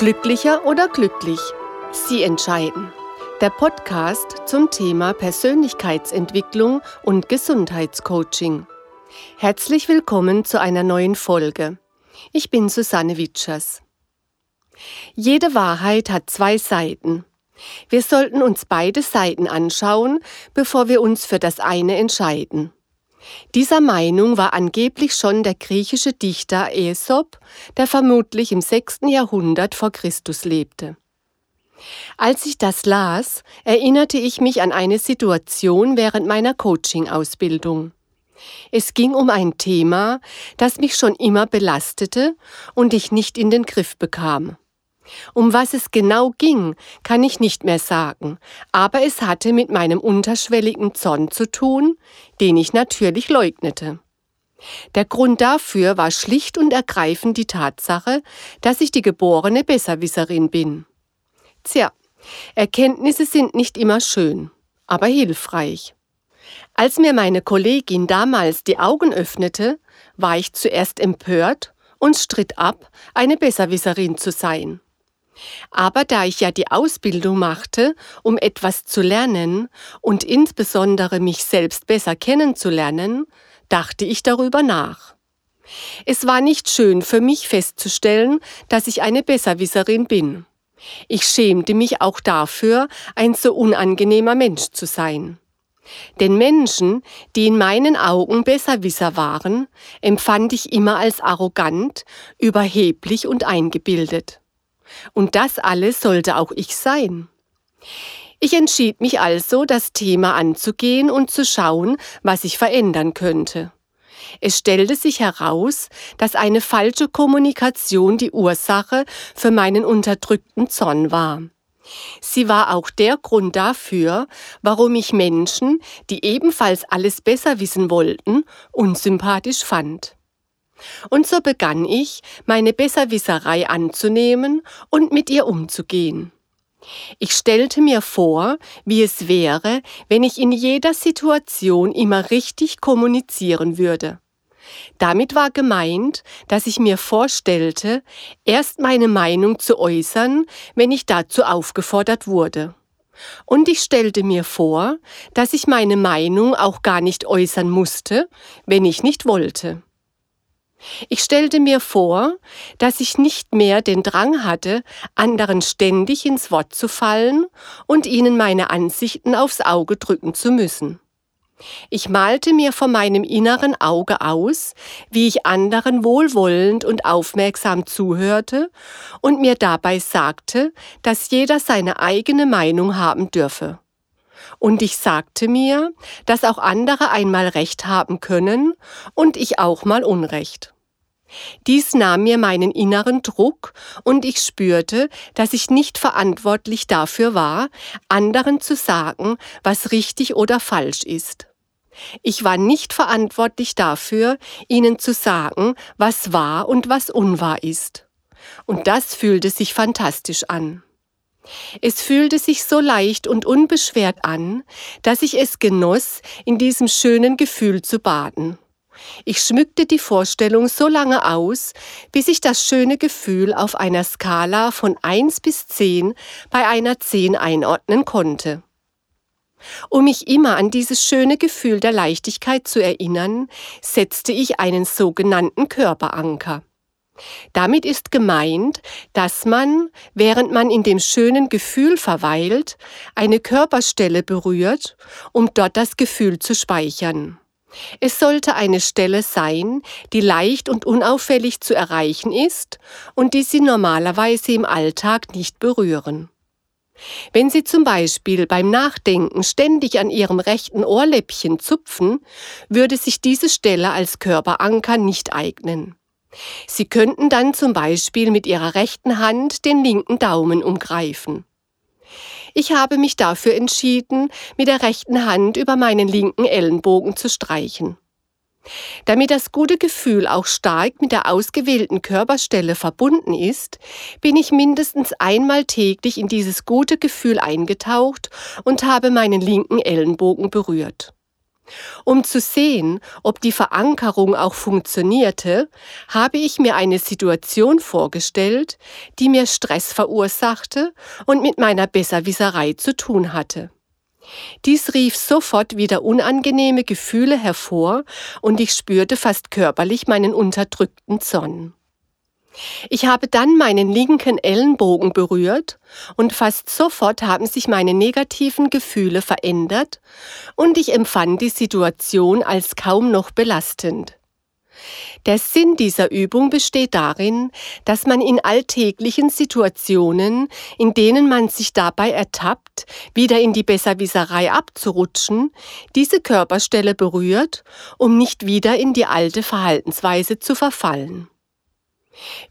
Glücklicher oder glücklich? Sie entscheiden. Der Podcast zum Thema Persönlichkeitsentwicklung und Gesundheitscoaching. Herzlich willkommen zu einer neuen Folge. Ich bin Susanne Witschers. Jede Wahrheit hat zwei Seiten. Wir sollten uns beide Seiten anschauen, bevor wir uns für das eine entscheiden. Dieser Meinung war angeblich schon der griechische Dichter Aesop, der vermutlich im 6. Jahrhundert vor Christus lebte. Als ich das las, erinnerte ich mich an eine Situation während meiner Coaching-Ausbildung. Es ging um ein Thema, das mich schon immer belastete und ich nicht in den Griff bekam. Um was es genau ging, kann ich nicht mehr sagen, aber es hatte mit meinem unterschwelligen Zorn zu tun, den ich natürlich leugnete. Der Grund dafür war schlicht und ergreifend die Tatsache, dass ich die geborene Besserwisserin bin. Tja, Erkenntnisse sind nicht immer schön, aber hilfreich. Als mir meine Kollegin damals die Augen öffnete, war ich zuerst empört und stritt ab, eine Besserwisserin zu sein. Aber da ich ja die Ausbildung machte, um etwas zu lernen und insbesondere mich selbst besser kennenzulernen, dachte ich darüber nach. Es war nicht schön für mich festzustellen, dass ich eine Besserwisserin bin. Ich schämte mich auch dafür, ein so unangenehmer Mensch zu sein. Denn Menschen, die in meinen Augen Besserwisser waren, empfand ich immer als arrogant, überheblich und eingebildet. Und das alles sollte auch ich sein. Ich entschied mich also, das Thema anzugehen und zu schauen, was ich verändern könnte. Es stellte sich heraus, dass eine falsche Kommunikation die Ursache für meinen unterdrückten Zorn war. Sie war auch der Grund dafür, warum ich Menschen, die ebenfalls alles besser wissen wollten, unsympathisch fand. Und so begann ich, meine Besserwisserei anzunehmen und mit ihr umzugehen. Ich stellte mir vor, wie es wäre, wenn ich in jeder Situation immer richtig kommunizieren würde. Damit war gemeint, dass ich mir vorstellte, erst meine Meinung zu äußern, wenn ich dazu aufgefordert wurde. Und ich stellte mir vor, dass ich meine Meinung auch gar nicht äußern musste, wenn ich nicht wollte. Ich stellte mir vor, dass ich nicht mehr den Drang hatte, anderen ständig ins Wort zu fallen und ihnen meine Ansichten aufs Auge drücken zu müssen. Ich malte mir vor meinem inneren Auge aus, wie ich anderen wohlwollend und aufmerksam zuhörte und mir dabei sagte, dass jeder seine eigene Meinung haben dürfe. Und ich sagte mir, dass auch andere einmal Recht haben können und ich auch mal Unrecht. Dies nahm mir meinen inneren Druck und ich spürte, dass ich nicht verantwortlich dafür war, anderen zu sagen, was richtig oder falsch ist. Ich war nicht verantwortlich dafür, ihnen zu sagen, was wahr und was unwahr ist. Und das fühlte sich fantastisch an. Es fühlte sich so leicht und unbeschwert an, dass ich es genoss, in diesem schönen Gefühl zu baden. Ich schmückte die Vorstellung so lange aus, bis ich das schöne Gefühl auf einer Skala von 1 bis 10 bei einer 10 einordnen konnte. Um mich immer an dieses schöne Gefühl der Leichtigkeit zu erinnern, setzte ich einen sogenannten Körperanker. Damit ist gemeint, dass man, während man in dem schönen Gefühl verweilt, eine Körperstelle berührt, um dort das Gefühl zu speichern. Es sollte eine Stelle sein, die leicht und unauffällig zu erreichen ist und die Sie normalerweise im Alltag nicht berühren. Wenn Sie zum Beispiel beim Nachdenken ständig an Ihrem rechten Ohrläppchen zupfen, würde sich diese Stelle als Körperanker nicht eignen. Sie könnten dann zum Beispiel mit Ihrer rechten Hand den linken Daumen umgreifen. Ich habe mich dafür entschieden, mit der rechten Hand über meinen linken Ellenbogen zu streichen. Damit das gute Gefühl auch stark mit der ausgewählten Körperstelle verbunden ist, bin ich mindestens einmal täglich in dieses gute Gefühl eingetaucht und habe meinen linken Ellenbogen berührt. Um zu sehen, ob die Verankerung auch funktionierte, habe ich mir eine Situation vorgestellt, die mir Stress verursachte und mit meiner Besserwisserei zu tun hatte. Dies rief sofort wieder unangenehme Gefühle hervor und ich spürte fast körperlich meinen unterdrückten Zorn. Ich habe dann meinen linken Ellenbogen berührt und fast sofort haben sich meine negativen Gefühle verändert und ich empfand die Situation als kaum noch belastend. Der Sinn dieser Übung besteht darin, dass man in alltäglichen Situationen, in denen man sich dabei ertappt, wieder in die Besserwisserei abzurutschen, diese Körperstelle berührt, um nicht wieder in die alte Verhaltensweise zu verfallen.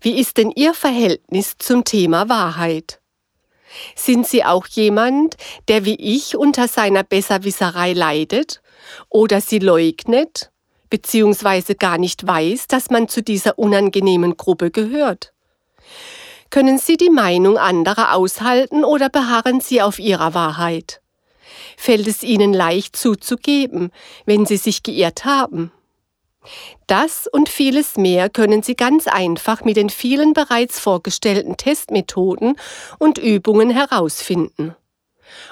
Wie ist denn Ihr Verhältnis zum Thema Wahrheit? Sind Sie auch jemand, der wie ich unter seiner Besserwisserei leidet oder sie leugnet, beziehungsweise gar nicht weiß, dass man zu dieser unangenehmen Gruppe gehört? Können Sie die Meinung anderer aushalten oder beharren Sie auf Ihrer Wahrheit? Fällt es Ihnen leicht zuzugeben, wenn Sie sich geirrt haben? Das und vieles mehr können Sie ganz einfach mit den vielen bereits vorgestellten Testmethoden und Übungen herausfinden.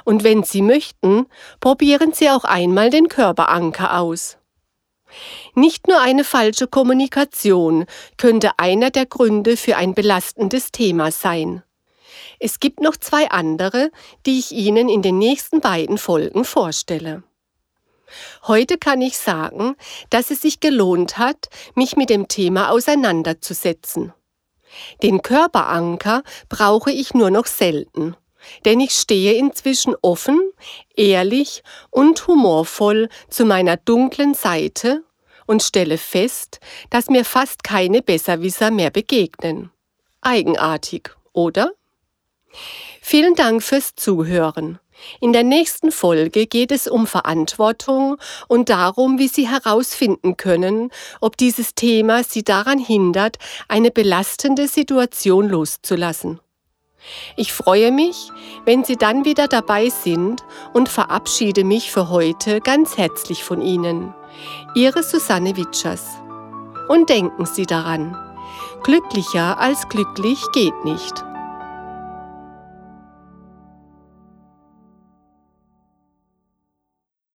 Und wenn Sie möchten, probieren Sie auch einmal den Körperanker aus. Nicht nur eine falsche Kommunikation könnte einer der Gründe für ein belastendes Thema sein. Es gibt noch zwei andere, die ich Ihnen in den nächsten beiden Folgen vorstelle. Heute kann ich sagen, dass es sich gelohnt hat, mich mit dem Thema auseinanderzusetzen. Den Körperanker brauche ich nur noch selten, denn ich stehe inzwischen offen, ehrlich und humorvoll zu meiner dunklen Seite und stelle fest, dass mir fast keine Besserwisser mehr begegnen. Eigenartig, oder? Vielen Dank fürs Zuhören. In der nächsten Folge geht es um Verantwortung und darum, wie Sie herausfinden können, ob dieses Thema Sie daran hindert, eine belastende Situation loszulassen. Ich freue mich, wenn Sie dann wieder dabei sind und verabschiede mich für heute ganz herzlich von Ihnen. Ihre Susanne Witschers. Und denken Sie daran, glücklicher als glücklich geht nicht.